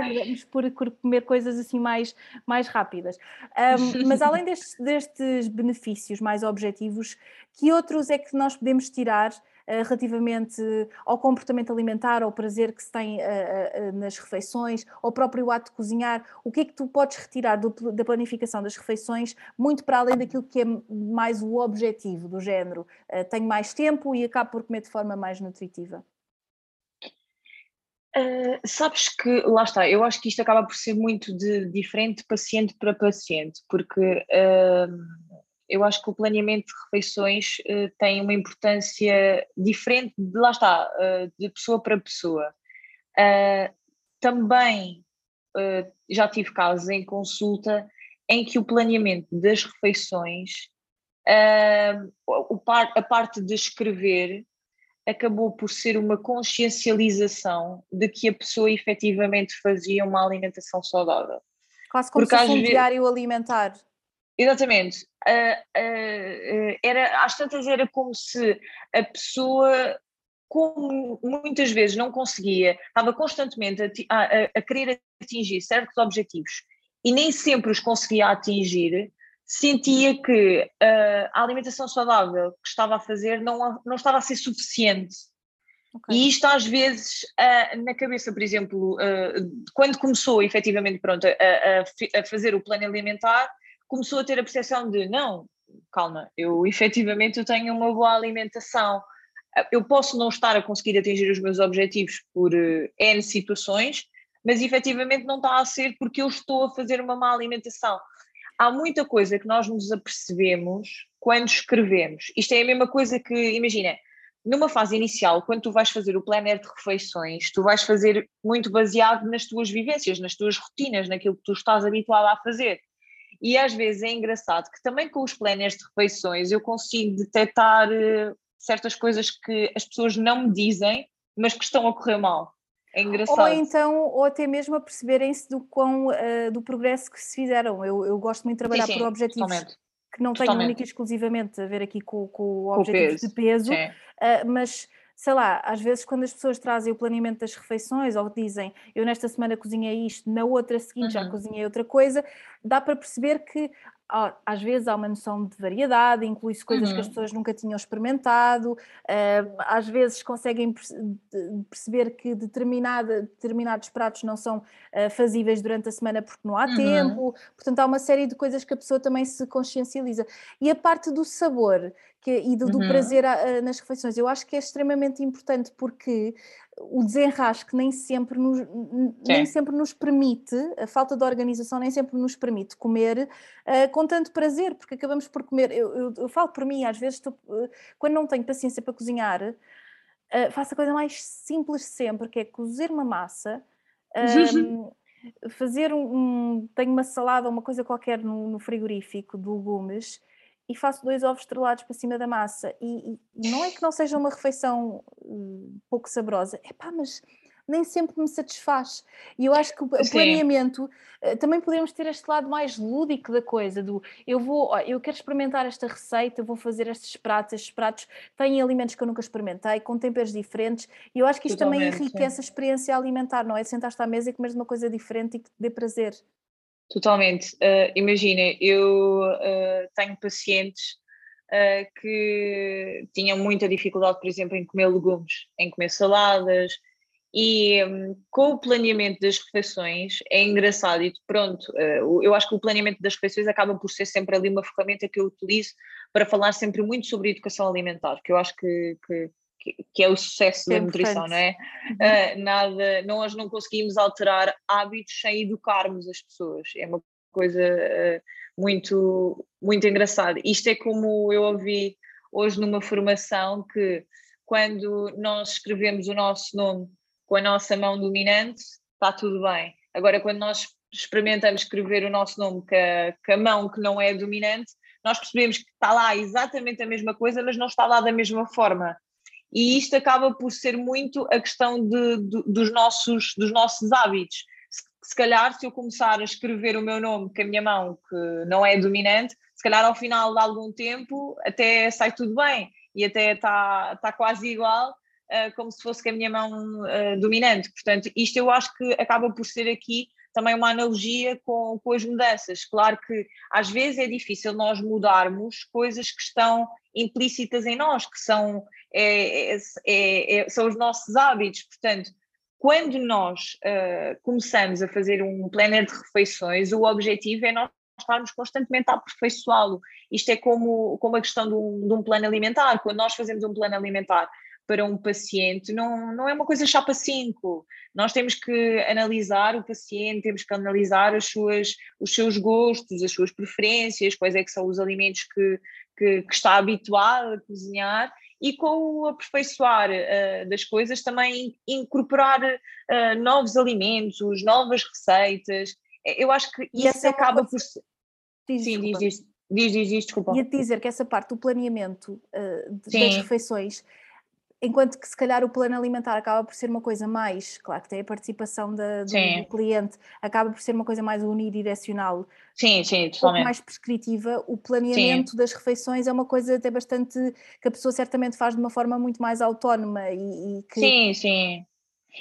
vivemos por, por, comer coisas assim mais, mais rápidas. Um, mas além destes, destes benefícios mais objetivos, que outros é que nós podemos tirar relativamente ao comportamento alimentar, ao prazer que se tem eh, eh, nas refeições, ao próprio ato de cozinhar, o que é que tu podes retirar do, da planificação das refeições, muito para além daquilo que é mais o objetivo do género, tenho mais tempo e acabo por comer de forma mais nutritiva? Uh, sabes que, lá está, eu acho que isto acaba por ser muito de diferente paciente para paciente, porque uh, eu acho que o planeamento de refeições uh, tem uma importância diferente, de, lá está, uh, de pessoa para pessoa. Uh, também já tive casos em consulta em que o planeamento das refeições, a parte de escrever, acabou por ser uma consciencialização de que a pessoa efetivamente fazia uma alimentação saudável. Quase como Porque se fosse um diário alimentar. Exatamente. Uh, uh, era, às tantas era como se a pessoa, como muitas vezes não conseguia, estava constantemente a, a, a querer atingir certos objetivos e nem sempre os conseguia atingir, sentia que uh, a alimentação saudável que estava a fazer não, não estava a ser suficiente. Okay. E isto às vezes uh, na cabeça, por exemplo, uh, quando começou efetivamente pronto, a, a, a, fazer o plano alimentar, começou a ter a percepção de não, calma, eu efetivamente eu tenho uma boa alimentação, eu posso não estar a conseguir atingir os meus objetivos por uh, N situações, mas efetivamente não está a ser porque eu estou a fazer uma má alimentação. Há muita coisa que nós nos apercebemos quando escrevemos. Isto é a mesma coisa que, imagina, numa fase inicial, quando tu vais fazer o planner de refeições, tu vais fazer muito baseado nas tuas vivências, nas tuas rotinas, naquilo que tu estás habituado a fazer. E às vezes é engraçado que também com os planners de refeições eu consigo detectar uh, certas coisas que as pessoas não me dizem, mas que estão a correr mal. É engraçado. Ou então, ou até mesmo a perceberem-se do, quão, uh, do progresso que se fizeram. Eu, eu gosto muito de trabalhar sim, sim, por objetivos totalmente. que não tenham única e exclusivamente a ver aqui com, com o objetivo de peso, uh, mas sei lá, às vezes quando as pessoas trazem o planeamento das refeições ou dizem eu nesta semana cozinhei isto, na outra seguinte uhum. já cozinhei outra coisa, dá para perceber que às vezes há uma noção de variedade, inclui-se coisas uhum. que as uhum. pessoas nunca tinham experimentado, às vezes conseguem perceber que determinada, determinados pratos não são uh, fazíveis durante a semana porque não há uhum. tempo, portanto há uma série de coisas que a pessoa também se consciencializa. E a parte do sabor que, e do, do uhum. prazer a, a, nas refeições, eu acho que é extremamente importante porque o desenrasque nem sempre nos, nem sempre nos permite, a falta de organização nem sempre nos permite comer uh, com tanto prazer, porque acabamos por comer. Eu, eu, eu falo por mim, às vezes, uh, quando não tenho paciência para cozinhar, uh, faço a coisa mais simples sempre, que é cozer uma massa. Um, fazer um, um, tenho uma salada ou uma coisa qualquer no, no frigorífico de legumes e faço dois ovos estrelados para cima da massa e, e não é que não seja uma refeição um, pouco saborosa, é pá, mas nem sempre me satisfaz. E eu acho que o Sim. planeamento eh, também podemos ter este lado mais lúdico da coisa, do eu vou, eu quero experimentar esta receita, vou fazer estes pratos, estes pratos têm alimentos que eu nunca experimentei, com temperos diferentes, e eu acho que isto Totalmente, também enriquece sim. a experiência alimentar, não é? Sentar-te à mesa e comer uma coisa diferente e que te dê prazer. Totalmente. Uh, Imagina, eu uh, tenho pacientes uh, que tinham muita dificuldade, por exemplo, em comer legumes, em comer saladas, e um, com o planeamento das refeições é engraçado e pronto, eu acho que o planeamento das refeições acaba por ser sempre ali uma ferramenta que eu utilizo para falar sempre muito sobre educação alimentar, que eu acho que, que, que, que é o sucesso é da nutrição, não é? Uh, nada, nós não conseguimos alterar hábitos sem educarmos as pessoas. É uma coisa uh, muito, muito engraçada. Isto é como eu ouvi hoje numa formação que quando nós escrevemos o nosso nome com a nossa mão dominante, está tudo bem. Agora, quando nós experimentamos escrever o nosso nome com a, com a mão que não é dominante, nós percebemos que está lá exatamente a mesma coisa, mas não está lá da mesma forma. E isto acaba por ser muito a questão de, de, dos, nossos, dos nossos hábitos. Se, se, calhar, se eu começar a escrever o meu nome com a minha mão, que não é dominante, se calhar ao final de algum tempo até sai tudo bem e até está, está quase igual, uh, como se fosse com a minha mão uh, dominante. Portanto, isto eu acho que acaba por ser aqui também uma analogia com, com as mudanças. Claro que às vezes é difícil nós mudarmos coisas que estão implícitas em nós, que são, é, é, é, são os nossos hábitos. Portanto, quando nós uh, começamos a fazer um planner de refeições, o objetivo é nós estarmos constantemente a aperfeiçoá-lo. Isto é como, como a questão de um, de um plano alimentar. Quando nós fazemos um plano alimentar para um paciente não, não é uma coisa chapa 5. Nós temos que analisar o paciente, temos que analisar as suas, os seus gostos, as suas preferências, quais é que são os alimentos que, que, que está habituado a cozinhar e com o aperfeiçoar uh, das coisas também incorporar uh, novos alimentos, novas receitas. Eu acho que e isso acaba por ser. Diz, Sim, diz, diz, diz, diz, diz, desculpa. Ia dizer que essa parte do planeamento uh, das refeições enquanto que se calhar o plano alimentar acaba por ser uma coisa mais, claro que tem a participação da, do, do, cliente, acaba por ser uma coisa mais unidirecional. Sim, sim, totalmente. Um mais prescritiva, o planeamento sim. das refeições é uma coisa até bastante que a pessoa certamente faz de uma forma muito mais autónoma e, e que... Sim, sim.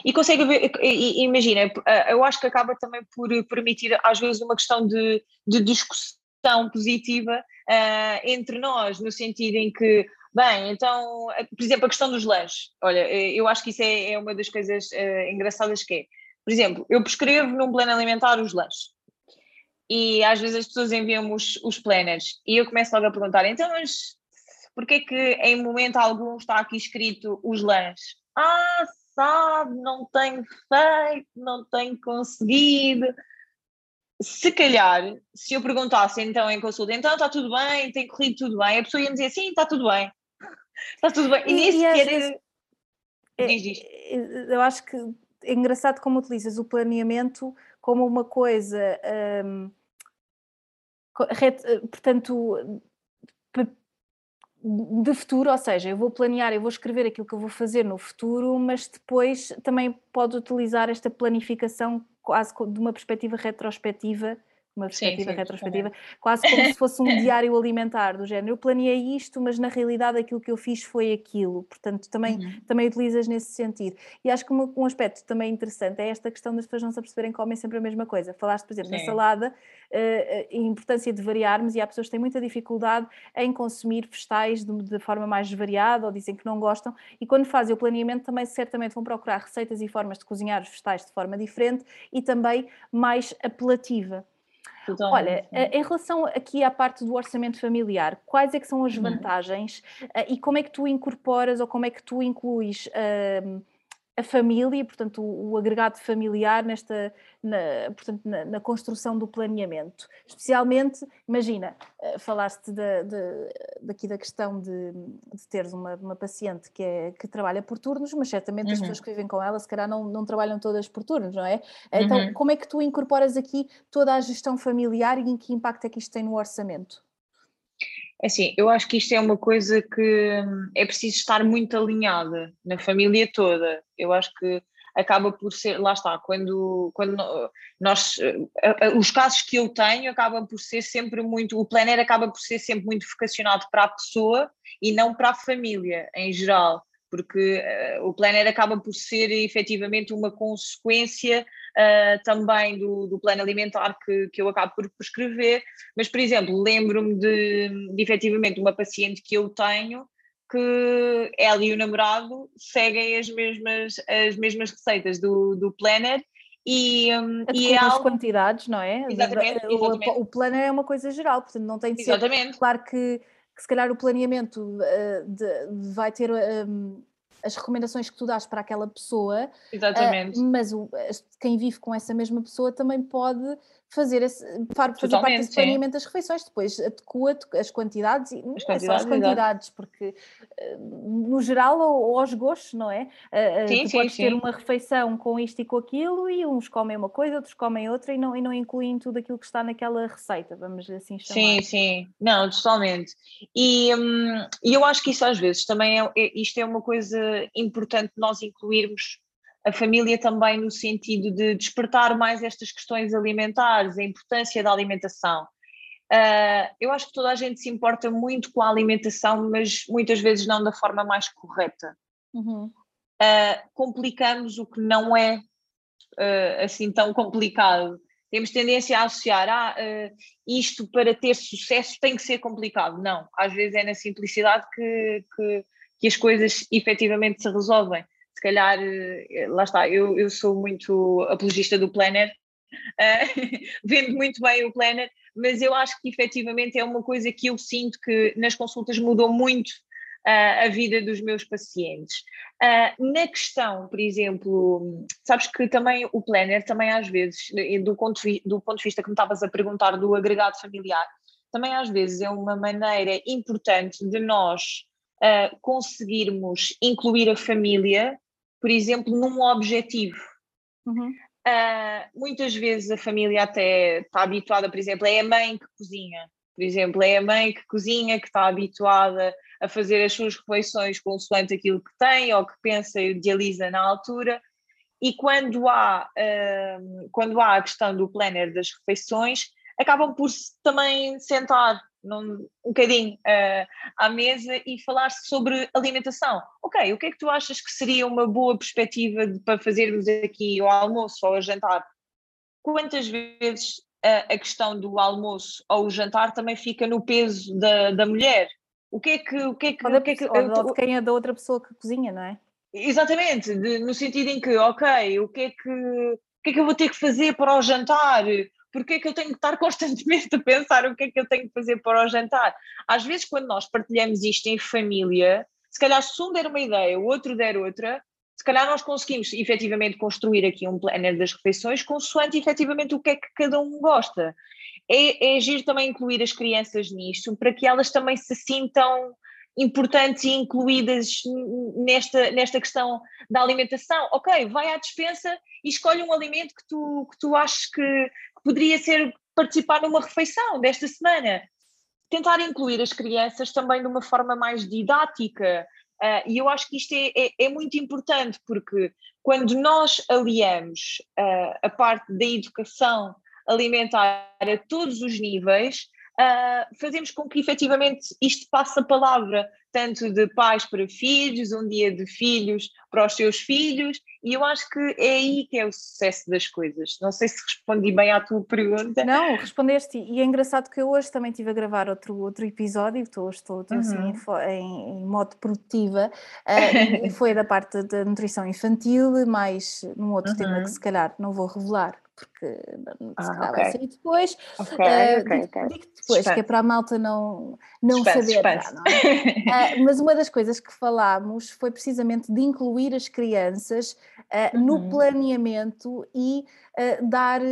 E consegue ver, imagina, eh, eu acho que acaba também por permitir às vezes uma questão de, de discussão positiva uh, entre nós, no sentido em que Bem, então, por exemplo, a questão dos lanches. Olha, eh, eu acho que isso é, é uma das coisas uh, engraçadas que é. Por exemplo, eu prescrevo num plano alimentar os lanches. E às vezes as pessoas enviam os, os planners e eu começo logo a perguntar, então, mas porquê que em momento algum está aqui escrito os lanches? Ah, sabe, não tenho feito, não tenho conseguido se calhar, se eu perguntasse então em consulta, então está tudo bem, tem corrido tudo bem, a pessoa ia me dizer sim, está tudo bem. Está tudo bem. E, e nem sequer. Vezes, é, diz, diz. É, eu acho que é engraçado como utilizas o planeamento como uma coisa. Hum, portanto, de futuro, ou seja, eu vou planear, eu vou escrever aquilo que eu vou fazer no futuro, mas depois também pode utilizar esta planificação quase de uma perspectiva retrospectiva uma perspectiva sim, sim, retrospectiva, também. quase como se fosse um diário alimentar do género. Eu planeei isto, mas na realidade aquilo que eu fiz foi aquilo. Portanto, também, uhum. também utilizas nesse sentido. E acho que um, um, aspecto também interessante é esta questão das pessoas não se aperceberem que comem sempre a mesma coisa. Falaste, por exemplo, sim. na salada, uh, a importância de variarmos e há pessoas que têm muita dificuldade em consumir vegetais de, de forma mais variada ou dizem que não gostam. E quando fazem o planeamento também certamente vão procurar receitas e formas de cozinhar os vegetais de forma diferente e também mais apelativa. Totalmente. Olha, eh, em relação aqui à parte do orçamento familiar, quais é que são as uhum. vantagens uhum. e como é que tu incorporas ou como é que tu incluis uh, a família, portanto, o, o agregado familiar nesta, na, portanto, na, na, construção do planeamento. Especialmente, imagina, uh, falaste de, de, daqui da questão de, de teres uma, uma paciente que, é, que trabalha por turnos, mas certamente uhum. as pessoas que vivem com ela, se calhar, não, não trabalham todas por turnos, não é? Então, uhum. como é que tu incorporas aqui toda a gestão familiar e em que impacto é que isto tem no orçamento? É assim, eu acho que isto é uma coisa que hum, é preciso estar muito alinhada na família toda. Eu acho que acaba por ser, lá está, quando, quando nós, eh, os casos que eu tenho acabam por ser sempre muito, o planner acaba por ser sempre muito vocacionado para a pessoa e não para a família em geral porque uh, o planner acaba por ser efetivamente uma consequência uh, também do, do, plano alimentar que, que eu acabo por prescrever, mas por exemplo, lembro-me de, de efetivamente uma paciente que eu tenho que ela e o namorado seguem as mesmas, as mesmas receitas do, do planner e, um, e é as algo... quantidades, não é? Exatamente, exatamente. O, o, planner é uma coisa geral, portanto não tem de exatamente. ser. Claro que que se calhar o planeamento uh, de, vai ter um, as recomendações que tu dás para aquela pessoa, Exatamente. Uh, mas o, quem vive com essa mesma pessoa também pode fazer, esse, fazer Totalmente, parte desse planeamento das refeições, depois adequa as quantidades, e não as quantidades, é só as quantidades, porque no geral ou, aos gostos, não é? Sim, tu sim, podes sim. ter uma refeição com isto e com aquilo e uns comem uma coisa, outros comem outra e não, e não incluem tudo aquilo que está naquela receita, vamos assim chamar. Sim, sim, não, totalmente. E, hum, e eu acho que isso às vezes também é, é, isto é uma coisa importante nós incluirmos a família também no sentido de despertar mais estas questões alimentares, a importância da alimentação. Uh, eu acho que toda a gente se importa muito com a alimentação, mas muitas vezes não da forma mais correta. Uhum. Uh, complicamos o que não é uh, assim tão complicado. Temos tendência a associar, ah, isto para ter sucesso tem que ser complicado. Não, às vezes é na simplicidade que, que, que as coisas efetivamente se resolvem calhar, eh, lá está, eu, eu sou muito apologista do planner, uh, vendo muito bem o planner, mas eu acho que efetivamente é uma coisa que eu sinto que nas consultas mudou muito uh, a vida dos meus pacientes. Uh, na questão, por exemplo, sabes que também o planner, também às vezes, do ponto, do ponto de vista que me estavas a perguntar do agregado familiar, também às vezes é uma maneira importante de nós uh, conseguirmos incluir a família por exemplo, num objetivo. Uhum. Uh, muitas vezes a família até está habituada, por exemplo, é a mãe que cozinha, por exemplo, é a mãe que cozinha, que está habituada a fazer as suas refeições consoante aquilo que tem ou que pensa e idealiza na altura. E quando há, uh, quando há a questão do planner das refeições, acabam por se também sentar num, um bocadinho uh, à mesa e falar-se sobre alimentação. Ok, o que é que tu achas que seria uma boa perspectiva de, para fazermos aqui ao almoço ou ao jantar? Quantas vezes uh, a questão do almoço ou o jantar também fica no peso da, da mulher? O que é que. O que é que, o que, é que ou de quem é da outra pessoa que cozinha, não é? Exatamente, de, no sentido em que, ok, o que é que. O que é que eu vou ter que fazer para o jantar? Porque é que eu tenho que estar constantemente a pensar o que é que eu tenho que fazer para o jantar? Às vezes, quando nós partilhamos isto em família, se calhar se um der uma ideia, o outro der outra, se calhar nós conseguimos efetivamente construir aqui um planner das refeições consoante efetivamente o que é que cada um gosta. É, é agir também incluir as crianças nisto, para que elas também se sintam importantes e incluídas nesta, nesta questão da alimentação. Ok, vai à despensa e escolhe um alimento que tu, que tu achas que, poderia ser participar numa refeição desta semana. Tentar incluir as crianças também de uma forma mais didática. Uh, e eu acho que isto é, é, é, muito importante, porque quando nós aliamos uh, a parte da educação alimentar a todos os níveis, uh, fazemos com que efetivamente isto passe a palavra, tanto de pais para filhos, um dia de filhos para os seus filhos, e eu acho que é aí que é o sucesso das coisas. Não sei se respondi bem à tua pergunta. Não, respondeste, e é engraçado que eu hoje também estive a gravar outro, outro episódio, estou, estou, estou assim uhum. em, em, modo produtiva, uh, e foi da parte da nutrição infantil, mais num outro uhum. tema que uhum. se calhar não vou revelar, porque se ah, calhar okay. vai sair depois. Ok, uh, ok. Digo depois, que é para a malta não, não saber. Já, não é? uh, mas uma das coisas que falámos foi precisamente de incluir as crianças uh, uhum. no planeamento e dar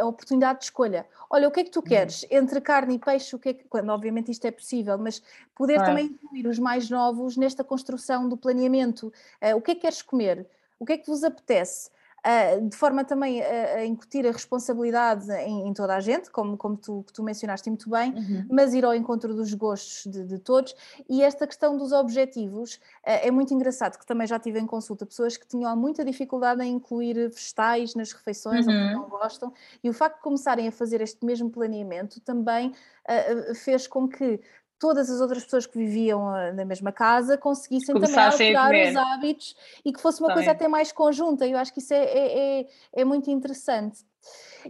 a oportunidade de escolha. Olha, o que é que tu uhum. queres? Uhum. Entre carne e peixe, o que é que, quando obviamente isto é possível, mas poder também incluir os mais novos nesta construção do planeamento. o que é que queres comer? O que é que vos apetece? Uh, de forma também a, incutir a responsabilidade em, em, toda a gente, como, como tu, tu mencionaste muito bem, uhum. mas ir ao encontro dos gostos de, de todos. E esta questão dos objetivos uh, é muito engraçado, que também já tive em consulta pessoas que tinham muita dificuldade em incluir vegetais nas refeições uhum. ou que uhum. não gostam, e o facto de começarem a fazer este mesmo planeamento também uh, fez com que todas as outras pessoas que viviam ah, na mesma casa conseguissem também alterar os hábitos e que fosse uma também. coisa até mais conjunta. Eu acho que isso é, é, é, é muito interessante.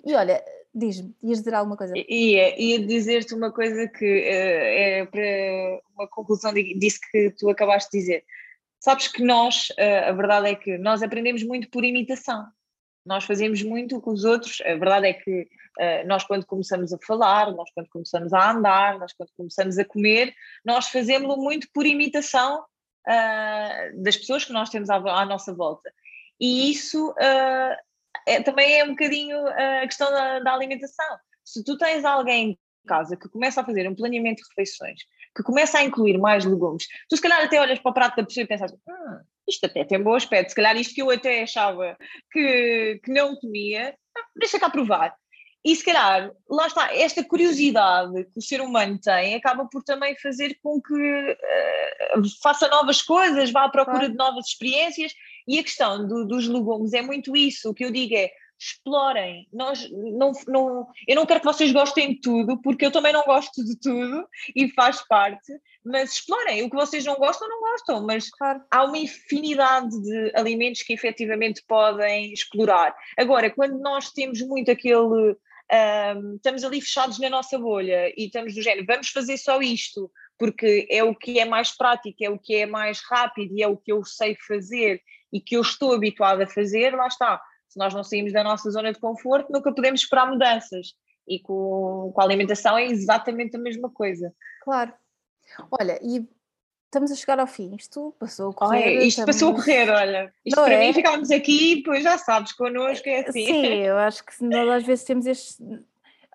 E olha, diz-me, ias dizer alguma coisa? Ia, ia dizer-te uma coisa que uh, é para uma conclusão disso que tu acabaste de dizer. Sabes que nós, uh, a verdade é que nós aprendemos muito por imitação. Nós fazemos muito com os outros. A verdade é que nós, quando começamos a falar, nós, quando começamos a andar, nós, quando começamos a comer, nós fazemos-lo muito por imitação uh, das pessoas que nós temos à, à nossa volta. E isso uh, é, também é um bocadinho a questão da, da, alimentação. Se tu tens alguém em casa que começa a fazer um planeamento de refeições, que começa a incluir mais legumes, tu se calhar até olhas para o prato da pessoa e pensas, hum, isto até tem bom aspecto, se calhar isto que eu até achava que, que não comia, deixa cá provar. E se calhar, lá está, esta curiosidade que o ser humano tem acaba por também fazer com que uh, faça novas coisas, vá à procura claro. de novas experiências. E a questão do, dos legumes é muito isso. O que eu digo é explorem. Nós, não, não, eu não quero que vocês gostem de tudo, porque eu também não gosto de tudo e faz parte, mas explorem. O que vocês não gostam, não gostam, mas claro. há uma infinidade de alimentos que efetivamente podem explorar. Agora, quando nós temos muito aquele um, estamos ali fechados na nossa bolha e estamos do género, vamos fazer só isto, porque é o que é mais prático, é o que é mais rápido e é o que eu sei fazer e que eu estou habituado a fazer, lá está. Se nós não saímos da nossa zona de conforto, nunca podemos esperar mudanças. E com, com a alimentação é exatamente a mesma coisa. Claro. Olha, e estamos a chegar ao fim. Isto passou a correr. isto estamos... passou a correr, olha. Isto não para é? mim ficámos aqui, pois já sabes, connosco é assim. Sim, eu acho que nós às vezes temos este.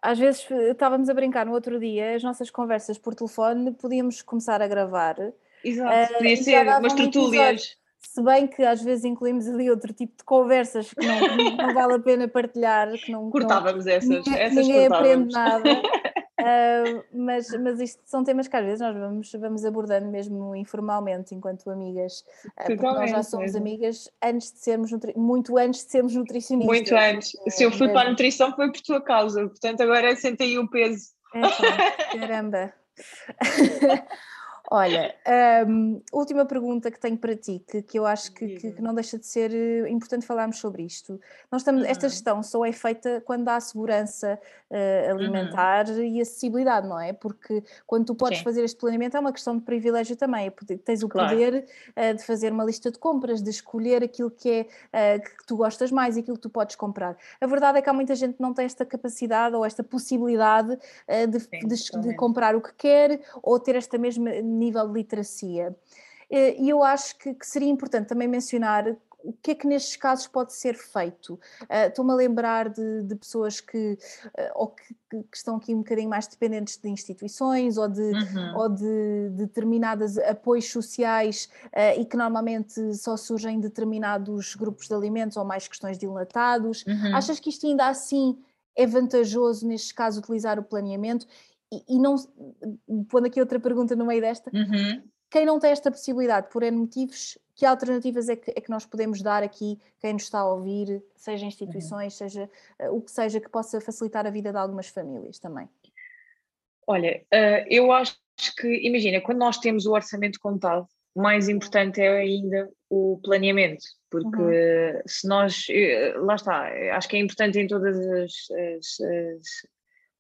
Às vezes estávamos a brincar no outro dia, as nossas conversas por telefone, podíamos começar a gravar. Exato, uh, podia ser umas tertúlias. Se bem que às vezes incluímos ali outro tipo de conversas que não, não vale a pena partilhar. Que não, cortávamos não, essas, ninguém, essas ninguém aprende nada. Uh, mas, mas isto são temas que às vezes nós vamos, vamos abordando mesmo informalmente enquanto amigas, uh, porque nós já somos mesmo. amigas antes de sermos muito antes de sermos nutricionistas. Muito antes. Se eu fui para a nutrição foi por tua causa, portanto agora sentei o peso. É, caramba. Olha, um, última pergunta que tenho para ti, que, que eu acho que, que, que, não deixa de ser eh, importante falarmos sobre isto. Nós estamos, esta uhum. gestão só é feita quando há segurança uh, alimentar uhum. e acessibilidade, não é? Porque quando tu podes Sim. fazer este planeamento é uma questão de privilégio também, é tens o claro. poder uh, de fazer uma lista de compras, de escolher aquilo que é uh, que tu gostas mais e aquilo que tu podes comprar. A verdade é que há muita gente que não tem esta capacidade ou esta possibilidade de, Sim, de, de comprar o que quer ou ter esta mesma nível de literacia. Eh, e eu acho que, que, seria importante também mencionar o que é que nestes casos pode ser feito. Uh, Estou-me a lembrar de, de pessoas que, uh, ou que, que, estão aqui um bocadinho mais dependentes de instituições ou de, uhum. ou de, de determinados apoios sociais uh, e que normalmente só surgem determinados grupos de alimentos ou mais questões de enlatados. Uhum. Achas que isto ainda assim é vantajoso, nestes casos, utilizar o planeamento? E, não, pondo aqui outra pergunta no meio desta, uhum. quem não tem esta possibilidade por N motivos, que alternativas é que, é que nós podemos dar aqui, quem nos está a ouvir, seja instituições, uhum. seja uh, o que seja, que possa facilitar a vida de algumas famílias também? Olha, uh, eu acho que, imagina, quando nós temos o orçamento contado, mais importante é ainda o planeamento, porque uhum. se nós, eh, lá está, acho que é importante em todas as, as, as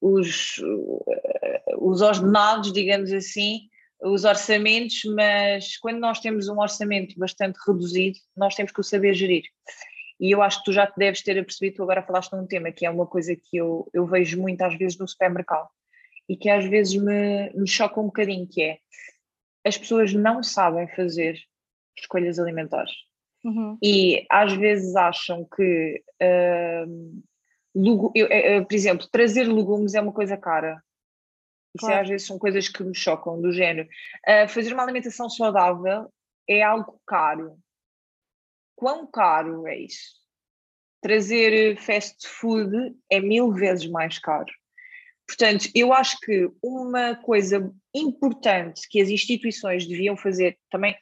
os, os ordenados, digamos assim, os orçamentos, mas quando nós temos um orçamento bastante reduzido, nós temos que o saber gerir. E eu acho que tu já te deves ter apercebido, tu agora falaste num tema que é uma coisa que eu, eu vejo muito às vezes no supermercado e que às vezes me, me choca um bocadinho, que é as pessoas não sabem fazer escolhas alimentares. Uhum. E às vezes acham que, uh, eu, eu, eh, eh, por exemplo, trazer legumes é uma coisa cara. Isso claro. às vezes são coisas que me chocam, do género. Uh, fazer uma alimentação saudável é algo caro. Quão caro é isso? Trazer fast food é mil vezes mais caro. Portanto, eu acho que uma coisa importante que as instituições deviam fazer, também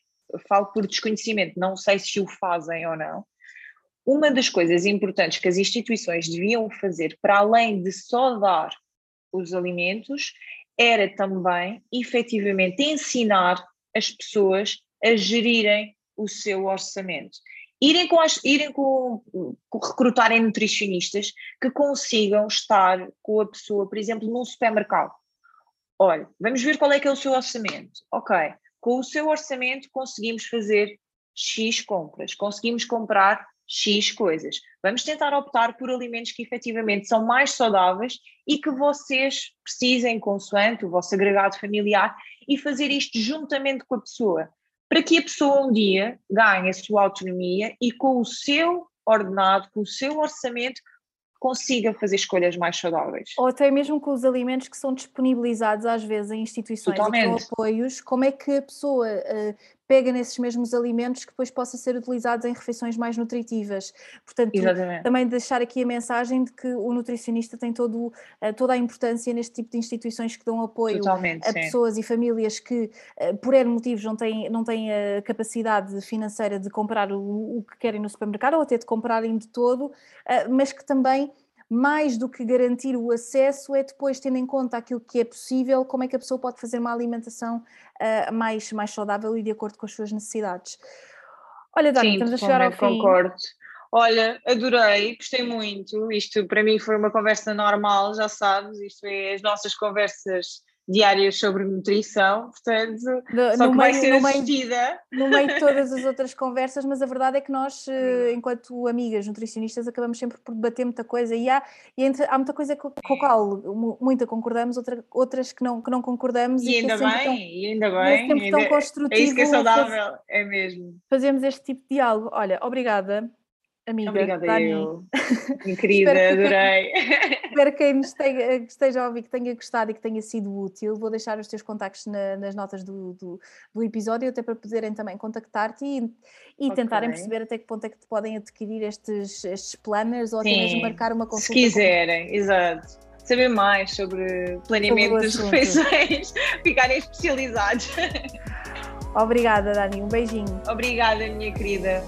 falo por desconhecimento, não sei se o fazem ou não, uma das coisas importantes que as instituições deviam fazer, para além de só dar os alimentos, era também, efetivamente, ensinar as pessoas a gerirem o seu orçamento. Irem com, as, irem com, com recrutarem nutricionistas que consigam estar com a pessoa, por exemplo, num supermercado. Olha, vamos ver qual é que é o seu orçamento. Ok, com o seu orçamento conseguimos fazer X compras, conseguimos comprar X coisas. Vamos tentar optar por alimentos que efetivamente são mais saudáveis e que vocês precisem, consoante o vosso agregado familiar, e fazer isto juntamente com a pessoa. para que a pessoa um dia ganhe a sua autonomia e com o seu ordenado, com o seu orçamento, consiga fazer escolhas mais saudáveis. Ou até mesmo com os alimentos que são disponibilizados às vezes em instituições Totalmente. e com apoios, como é que a pessoa uh, pega nesses mesmos alimentos que depois possam ser utilizados em refeições mais nutritivas. Portanto, Exatamente. também deixar aqui a mensagem de que o nutricionista tem todo, uh, toda a importância neste tipo de instituições que dão apoio Totalmente, a sim. pessoas e famílias que, uh, por N motivos, não têm, não têm a capacidade financeira de comprar o, o que querem no supermercado ou até de comprarem de todo, mas que também mais do que garantir o acesso, é depois, tendo em conta aquilo que é possível, como é que a pessoa pode fazer uma alimentação uh, mais, mais saudável e de acordo com as suas necessidades. Olha, Dani, estamos a chegar ao fim. concordo. Olha, adorei, gostei muito. Isto para mim foi uma conversa normal, já sabes, isto é as nossas conversas diárias sobre nutrição, portanto, no, só que meio, vai ser no assistida. Meio, no meio de todas as outras conversas, mas a verdade é que nós, eh, enquanto amigas nutricionistas, acabamos sempre por debater muita coisa e há, e entre, há muita coisa com a qual muita concordamos, outra, outras que não, que não concordamos. E, e ainda bem, tão, e ainda bem. É sempre tão construtivo. É isso que é saudável, é mesmo. Fazemos este tipo de diálogo. Olha, obrigada amiga. Obrigada eu. Incrível, adorei. Espero que quem esteja, esteja a ouvir que tenha gostado e que tenha sido útil. Vou deixar os teus contactos na, nas notas do, do, do, episódio, até para poderem também contactar-te e, e okay. tentarem perceber até que ponto é que te podem adquirir estes, estes planners ou Sim, até mesmo marcar uma consulta. Se quiserem, com... exato saber mais sobre planeamento das refeições, ficarem especializados. Obrigada, Dani. Um beijinho. Obrigada, minha querida.